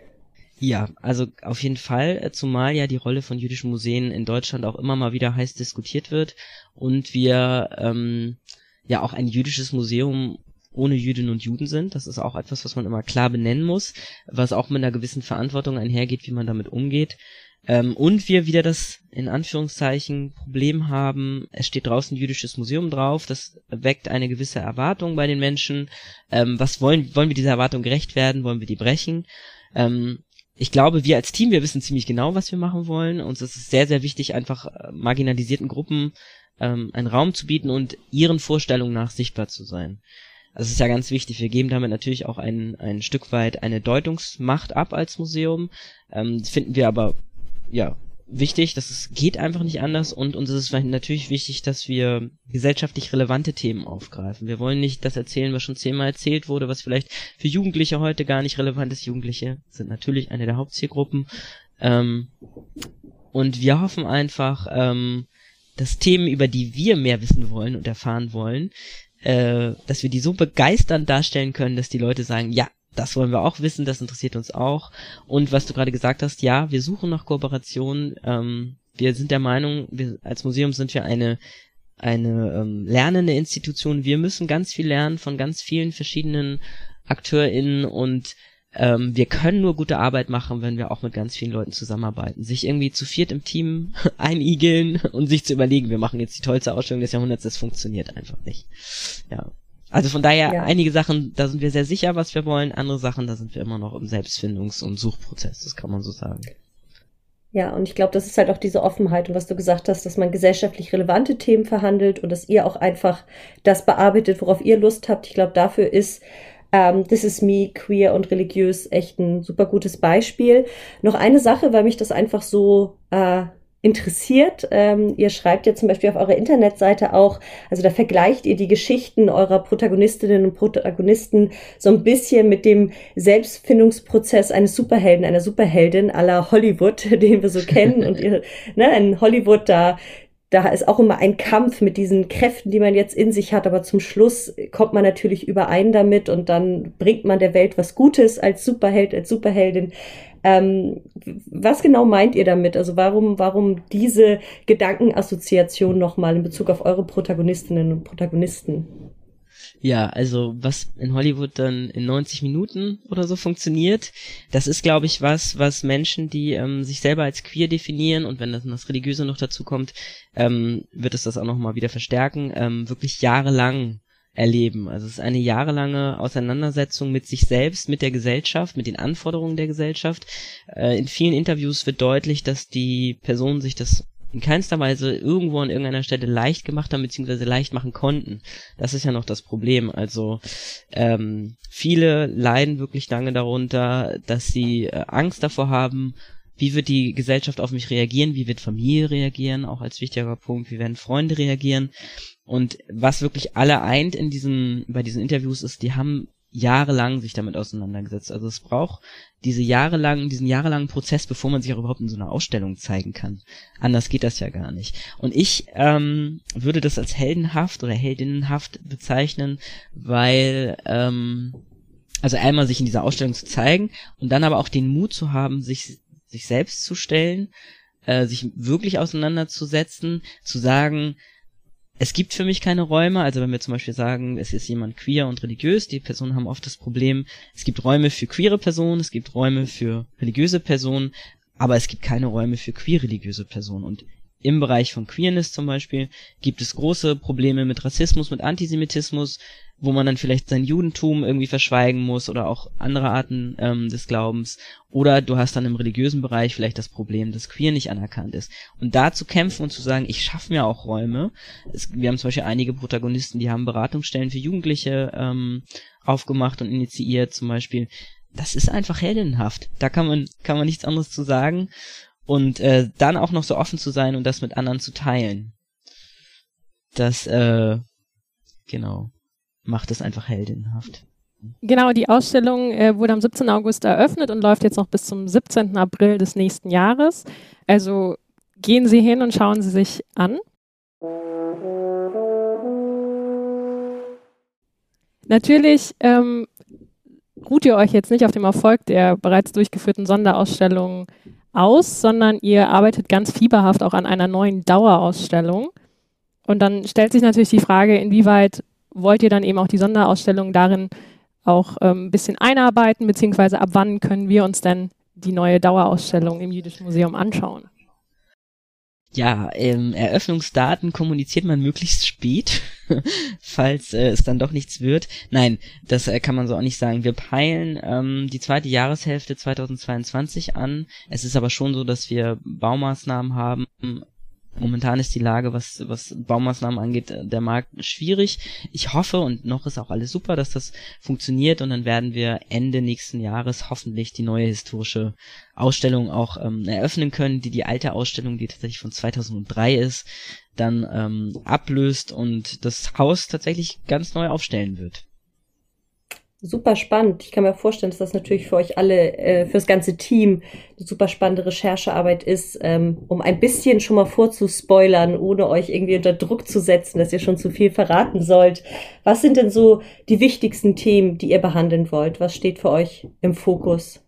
[SPEAKER 3] Ja, also auf jeden Fall, äh, zumal ja die Rolle von jüdischen Museen in Deutschland auch immer mal wieder heiß diskutiert wird und wir ähm, ja auch ein jüdisches Museum ohne Jüdinnen und Juden sind. Das ist auch etwas, was man immer klar benennen muss, was auch mit einer gewissen Verantwortung einhergeht, wie man damit umgeht. Ähm, und wir wieder das in Anführungszeichen Problem haben, es steht draußen jüdisches Museum drauf, das weckt eine gewisse Erwartung bei den Menschen. Ähm, was wollen, wollen wir dieser Erwartung gerecht werden? Wollen wir die brechen? Ähm, ich glaube, wir als Team, wir wissen ziemlich genau, was wir machen wollen. Uns ist es sehr, sehr wichtig, einfach äh, marginalisierten Gruppen ähm, einen Raum zu bieten und ihren Vorstellungen nach sichtbar zu sein. Das ist ja ganz wichtig. Wir geben damit natürlich auch ein, ein Stück weit eine Deutungsmacht ab als Museum. Ähm, finden wir aber ja wichtig, dass es geht einfach nicht anders und uns ist es natürlich wichtig, dass wir gesellschaftlich relevante Themen aufgreifen. Wir wollen nicht das erzählen, was schon zehnmal erzählt wurde, was vielleicht für Jugendliche heute gar nicht relevant ist. Jugendliche sind natürlich eine der Hauptzielgruppen. Ähm, und wir hoffen einfach, ähm, dass Themen, über die wir mehr wissen wollen und erfahren wollen, äh, dass wir die so begeisternd darstellen können, dass die Leute sagen, ja, das wollen wir auch wissen, das interessiert uns auch. Und was du gerade gesagt hast, ja, wir suchen nach Kooperationen. Ähm, wir sind der Meinung, wir als Museum sind wir eine eine ähm, lernende Institution. Wir müssen ganz viel lernen von ganz vielen verschiedenen AkteurInnen und ähm, wir können nur gute Arbeit machen, wenn wir auch mit ganz vielen Leuten zusammenarbeiten. Sich irgendwie zu viert im Team einigeln und sich zu überlegen, wir machen jetzt die tollste Ausstellung des Jahrhunderts, das funktioniert einfach nicht. Ja. Also von daher, ja. einige Sachen, da sind wir sehr sicher, was wir wollen, andere Sachen, da sind wir immer noch im Selbstfindungs- und Suchprozess, das kann man so sagen.
[SPEAKER 1] Ja, und ich glaube, das ist halt auch diese Offenheit und was du gesagt hast, dass man gesellschaftlich relevante Themen verhandelt und dass ihr auch einfach das bearbeitet, worauf ihr Lust habt. Ich glaube, dafür ist ähm, This is Me, queer und religiös echt ein super gutes Beispiel. Noch eine Sache, weil mich das einfach so äh, interessiert. Ähm, ihr schreibt ja zum Beispiel auf eurer Internetseite auch, also da vergleicht ihr die Geschichten eurer Protagonistinnen und Protagonisten so ein bisschen mit dem Selbstfindungsprozess eines Superhelden, einer Superheldin aller Hollywood, den wir so kennen. Und ihr, ne, in Hollywood, da da ist auch immer ein Kampf mit diesen Kräften, die man jetzt in sich hat, aber zum Schluss kommt man natürlich überein damit und dann bringt man der Welt was Gutes als Superheld, als Superheldin. Ähm, was genau meint ihr damit? Also warum, warum diese Gedankenassoziation nochmal in Bezug auf eure Protagonistinnen und Protagonisten?
[SPEAKER 3] Ja, also was in Hollywood dann in 90 Minuten oder so funktioniert, das ist, glaube ich, was, was Menschen, die ähm, sich selber als queer definieren und wenn das, das Religiöse noch dazu kommt, ähm, wird es das auch nochmal wieder verstärken, ähm, wirklich jahrelang erleben. Also es ist eine jahrelange Auseinandersetzung mit sich selbst, mit der Gesellschaft, mit den Anforderungen der Gesellschaft. Äh, in vielen Interviews wird deutlich, dass die Personen sich das in keinster Weise irgendwo an irgendeiner Stelle leicht gemacht haben, beziehungsweise leicht machen konnten. Das ist ja noch das Problem. Also ähm, viele leiden wirklich lange darunter, dass sie äh, Angst davor haben, wie wird die Gesellschaft auf mich reagieren, wie wird Familie reagieren, auch als wichtiger Punkt, wie werden Freunde reagieren. Und was wirklich alle eint in diesen, bei diesen Interviews ist, die haben jahrelang sich damit auseinandergesetzt. Also es braucht diese jahrelangen, diesen jahrelangen Prozess, bevor man sich auch überhaupt in so einer Ausstellung zeigen kann. Anders geht das ja gar nicht. Und ich ähm, würde das als heldenhaft oder heldinnenhaft bezeichnen, weil ähm, also einmal sich in dieser Ausstellung zu zeigen und dann aber auch den Mut zu haben, sich sich selbst zu stellen, äh, sich wirklich auseinanderzusetzen, zu sagen, es gibt für mich keine Räume, also wenn wir zum Beispiel sagen, es ist jemand queer und religiös, die Personen haben oft das Problem, es gibt Räume für queere Personen, es gibt Räume für religiöse Personen, aber es gibt keine Räume für queer-religiöse Personen. Und im Bereich von Queerness zum Beispiel gibt es große Probleme mit Rassismus, mit Antisemitismus, wo man dann vielleicht sein Judentum irgendwie verschweigen muss oder auch andere Arten ähm, des Glaubens. Oder du hast dann im religiösen Bereich vielleicht das Problem, dass Queer nicht anerkannt ist. Und da zu kämpfen und zu sagen, ich schaffe mir auch Räume. Es, wir haben zum Beispiel einige Protagonisten, die haben Beratungsstellen für Jugendliche ähm, aufgemacht und initiiert zum Beispiel. Das ist einfach heldenhaft. Da kann man, kann man nichts anderes zu sagen. und äh, dann auch noch so offen zu sein und das mit anderen zu teilen. Das, äh, genau, macht es einfach heldenhaft.
[SPEAKER 2] Genau, die Ausstellung äh, wurde am 17. August eröffnet und läuft jetzt noch bis zum 17. April des nächsten Jahres. Also gehen Sie hin und schauen Sie sich an. Natürlich ähm, ruht ihr euch jetzt nicht auf dem Erfolg der bereits durchgeführten Sonderausstellung aus, sondern ihr arbeitet ganz fieberhaft auch an einer neuen Dauerausstellung. Und dann stellt sich natürlich die Frage, inwieweit wollt ihr dann eben auch die Sonderausstellung darin auch ähm, ein bisschen einarbeiten, beziehungsweise ab wann können wir uns denn die neue Dauerausstellung im Jüdischen Museum anschauen?
[SPEAKER 3] Ja, ähm, Eröffnungsdaten kommuniziert man möglichst spät, falls äh, es dann doch nichts wird. Nein, das äh, kann man so auch nicht sagen. Wir peilen ähm, die zweite Jahreshälfte 2022 an. Es ist aber schon so, dass wir Baumaßnahmen haben, Momentan ist die Lage, was, was Baumaßnahmen angeht, äh, der Markt schwierig. Ich hoffe und noch ist auch alles super, dass das funktioniert und dann werden wir Ende nächsten Jahres hoffentlich die neue historische Ausstellung auch ähm, eröffnen können, die die alte Ausstellung, die tatsächlich von 2003 ist, dann ähm, ablöst und das Haus tatsächlich ganz neu aufstellen wird
[SPEAKER 1] super spannend. Ich kann mir vorstellen, dass das natürlich für euch alle, äh, für das ganze Team eine super spannende Recherchearbeit ist, ähm, um ein bisschen schon mal vorzuspoilern, ohne euch irgendwie unter Druck zu setzen, dass ihr schon zu viel verraten sollt. Was sind denn so die wichtigsten Themen, die ihr behandeln wollt? Was steht für euch im Fokus?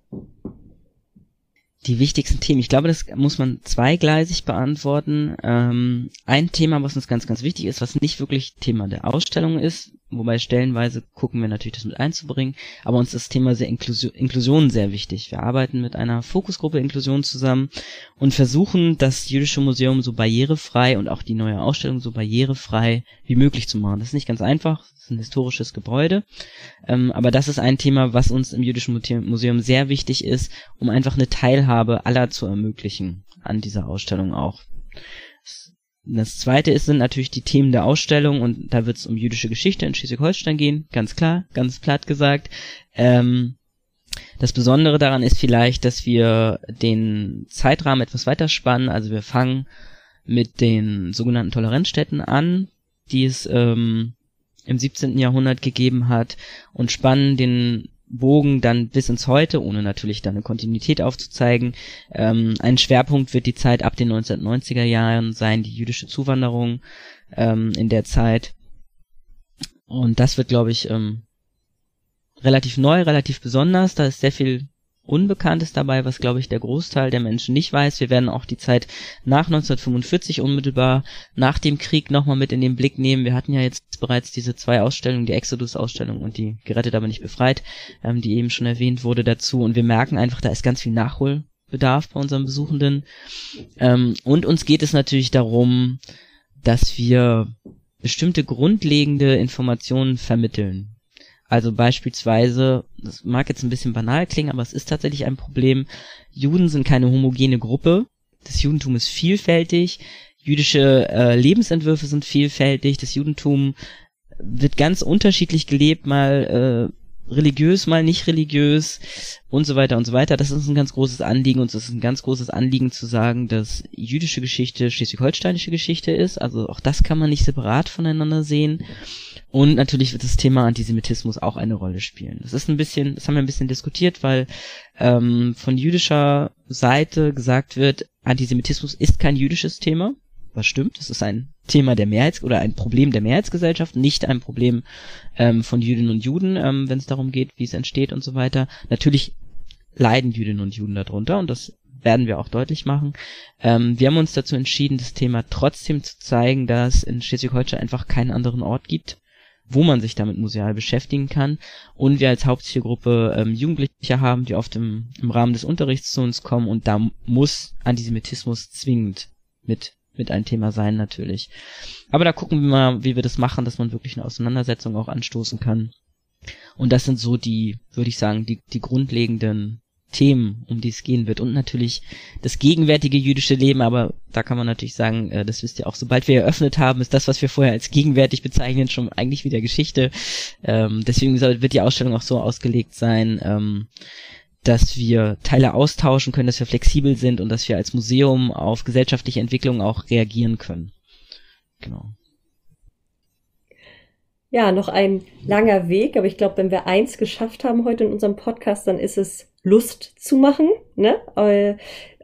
[SPEAKER 3] die wichtigsten Themen. Ich glaube, das muss man zweigleisig beantworten. Ähm, ein Thema, was uns ganz, ganz wichtig ist, was nicht wirklich Thema der Ausstellung ist, wobei stellenweise gucken wir natürlich das mit einzubringen, aber uns ist das Thema sehr Inklusion, Inklusion sehr wichtig. Wir arbeiten mit einer Fokusgruppe Inklusion zusammen und versuchen, das Jüdische Museum so barrierefrei und auch die neue Ausstellung so barrierefrei wie möglich zu machen. Das ist nicht ganz einfach, das ist ein historisches Gebäude, ähm, aber das ist ein Thema, was uns im Jüdischen Museum sehr wichtig ist, um einfach eine Teilhabe aller zu ermöglichen an dieser Ausstellung auch. Das zweite ist, sind natürlich die Themen der Ausstellung und da wird es um jüdische Geschichte in Schleswig-Holstein gehen, ganz klar, ganz platt gesagt. Ähm, das Besondere daran ist vielleicht, dass wir den Zeitrahmen etwas weiter spannen. Also wir fangen mit den sogenannten Toleranzstätten an, die es ähm, im 17. Jahrhundert gegeben hat und spannen den Bogen dann bis ins Heute, ohne natürlich dann eine Kontinuität aufzuzeigen. Ähm, ein Schwerpunkt wird die Zeit ab den 1990er Jahren sein, die jüdische Zuwanderung ähm, in der Zeit. Und das wird, glaube ich, ähm, relativ neu, relativ besonders. Da ist sehr viel Unbekanntes dabei, was glaube ich der Großteil der Menschen nicht weiß. Wir werden auch die Zeit nach 1945 unmittelbar nach dem Krieg nochmal mit in den Blick nehmen. Wir hatten ja jetzt bereits diese zwei Ausstellungen, die Exodus-Ausstellung und die Gerettet aber nicht befreit, ähm, die eben schon erwähnt wurde dazu. Und wir merken einfach, da ist ganz viel Nachholbedarf bei unseren Besuchenden. Ähm, und uns geht es natürlich darum, dass wir bestimmte grundlegende Informationen vermitteln. Also beispielsweise, das mag jetzt ein bisschen banal klingen, aber es ist tatsächlich ein Problem. Juden sind keine homogene Gruppe. Das Judentum ist vielfältig. Jüdische äh, Lebensentwürfe sind vielfältig. Das Judentum wird ganz unterschiedlich gelebt, mal äh, religiös, mal nicht religiös und so weiter und so weiter. Das ist ein ganz großes Anliegen und es ist ein ganz großes Anliegen zu sagen, dass jüdische Geschichte schleswig-holsteinische Geschichte ist. Also auch das kann man nicht separat voneinander sehen. Und natürlich wird das Thema Antisemitismus auch eine Rolle spielen. Das ist ein bisschen, das haben wir ein bisschen diskutiert, weil ähm, von jüdischer Seite gesagt wird, Antisemitismus ist kein jüdisches Thema was stimmt. Das ist ein Thema der Mehrheits- oder ein Problem der Mehrheitsgesellschaft, nicht ein Problem ähm, von Jüdinnen und Juden, ähm, wenn es darum geht, wie es entsteht und so weiter. Natürlich leiden Jüdinnen und Juden darunter und das werden wir auch deutlich machen. Ähm, wir haben uns dazu entschieden, das Thema trotzdem zu zeigen, dass in Schleswig-Holstein einfach keinen anderen Ort gibt, wo man sich damit museal beschäftigen kann. Und wir als Hauptzielgruppe ähm, Jugendliche haben, die oft im, im Rahmen des Unterrichts zu uns kommen und da muss Antisemitismus zwingend mit mit ein Thema sein natürlich. Aber da gucken wir mal, wie wir das machen, dass man wirklich eine Auseinandersetzung auch anstoßen kann. Und das sind so die, würde ich sagen, die, die grundlegenden Themen, um die es gehen wird. Und natürlich das gegenwärtige jüdische Leben, aber da kann man natürlich sagen, äh, das wisst ihr auch, sobald wir eröffnet haben, ist das, was wir vorher als gegenwärtig bezeichnen, schon eigentlich wieder Geschichte. Ähm, deswegen wird die Ausstellung auch so ausgelegt sein, ähm, dass wir Teile austauschen können, dass wir flexibel sind und dass wir als Museum auf gesellschaftliche Entwicklungen auch reagieren können. Genau.
[SPEAKER 1] Ja, noch ein langer Weg, aber ich glaube, wenn wir eins geschafft haben heute in unserem Podcast, dann ist es Lust zu machen, ne?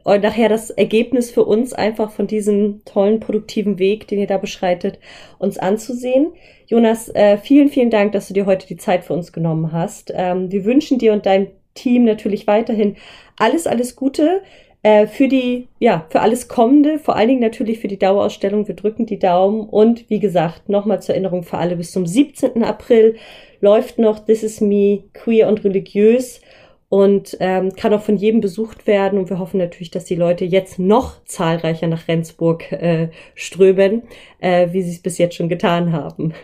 [SPEAKER 1] Und nachher das Ergebnis für uns einfach von diesem tollen, produktiven Weg, den ihr da beschreitet, uns anzusehen. Jonas, äh, vielen, vielen Dank, dass du dir heute die Zeit für uns genommen hast. Ähm, wir wünschen dir und deinem Team natürlich weiterhin alles, alles Gute äh, für die, ja, für alles Kommende, vor allen Dingen natürlich für die Dauerausstellung. Wir drücken die Daumen und wie gesagt, nochmal zur Erinnerung für alle bis zum 17. April läuft noch This is Me queer und religiös und ähm, kann auch von jedem besucht werden. Und wir hoffen natürlich, dass die Leute jetzt noch zahlreicher nach Rendsburg äh, strömen, äh, wie sie es bis jetzt schon getan haben.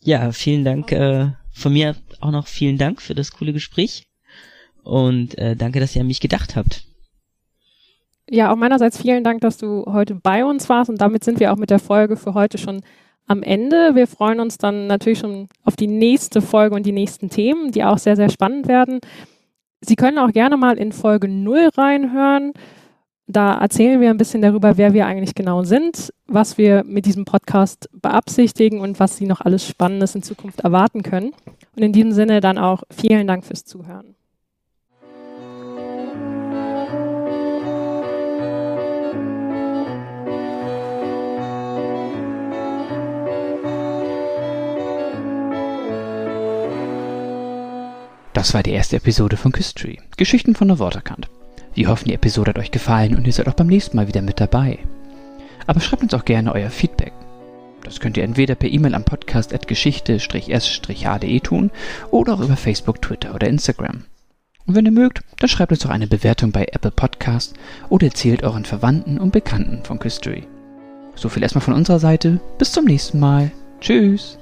[SPEAKER 3] Ja, vielen Dank. Äh, von mir auch noch vielen Dank für das coole Gespräch. Und äh, danke, dass ihr an mich gedacht habt.
[SPEAKER 2] Ja, auch meinerseits vielen Dank, dass du heute bei uns warst. Und damit sind wir auch mit der Folge für heute schon am Ende. Wir freuen uns dann natürlich schon auf die nächste Folge und die nächsten Themen, die auch sehr, sehr spannend werden. Sie können auch gerne mal in Folge 0 reinhören. Da erzählen wir ein bisschen darüber, wer wir eigentlich genau sind, was wir mit diesem Podcast beabsichtigen und was Sie noch alles Spannendes in Zukunft erwarten können. Und in diesem Sinne dann auch vielen Dank fürs Zuhören.
[SPEAKER 4] Das war die erste Episode von Küstry, Geschichten von der Waterkant. Wir hoffen, die Episode hat euch gefallen und ihr seid auch beim nächsten Mal wieder mit dabei. Aber schreibt uns auch gerne euer Feedback. Das könnt ihr entweder per E-Mail am podcast.geschichte-s-h.de tun oder auch über Facebook, Twitter oder Instagram. Und wenn ihr mögt, dann schreibt uns auch eine Bewertung bei Apple Podcast oder erzählt euren Verwandten und Bekannten von Küstry. So viel erstmal von unserer Seite. Bis zum nächsten Mal. Tschüss.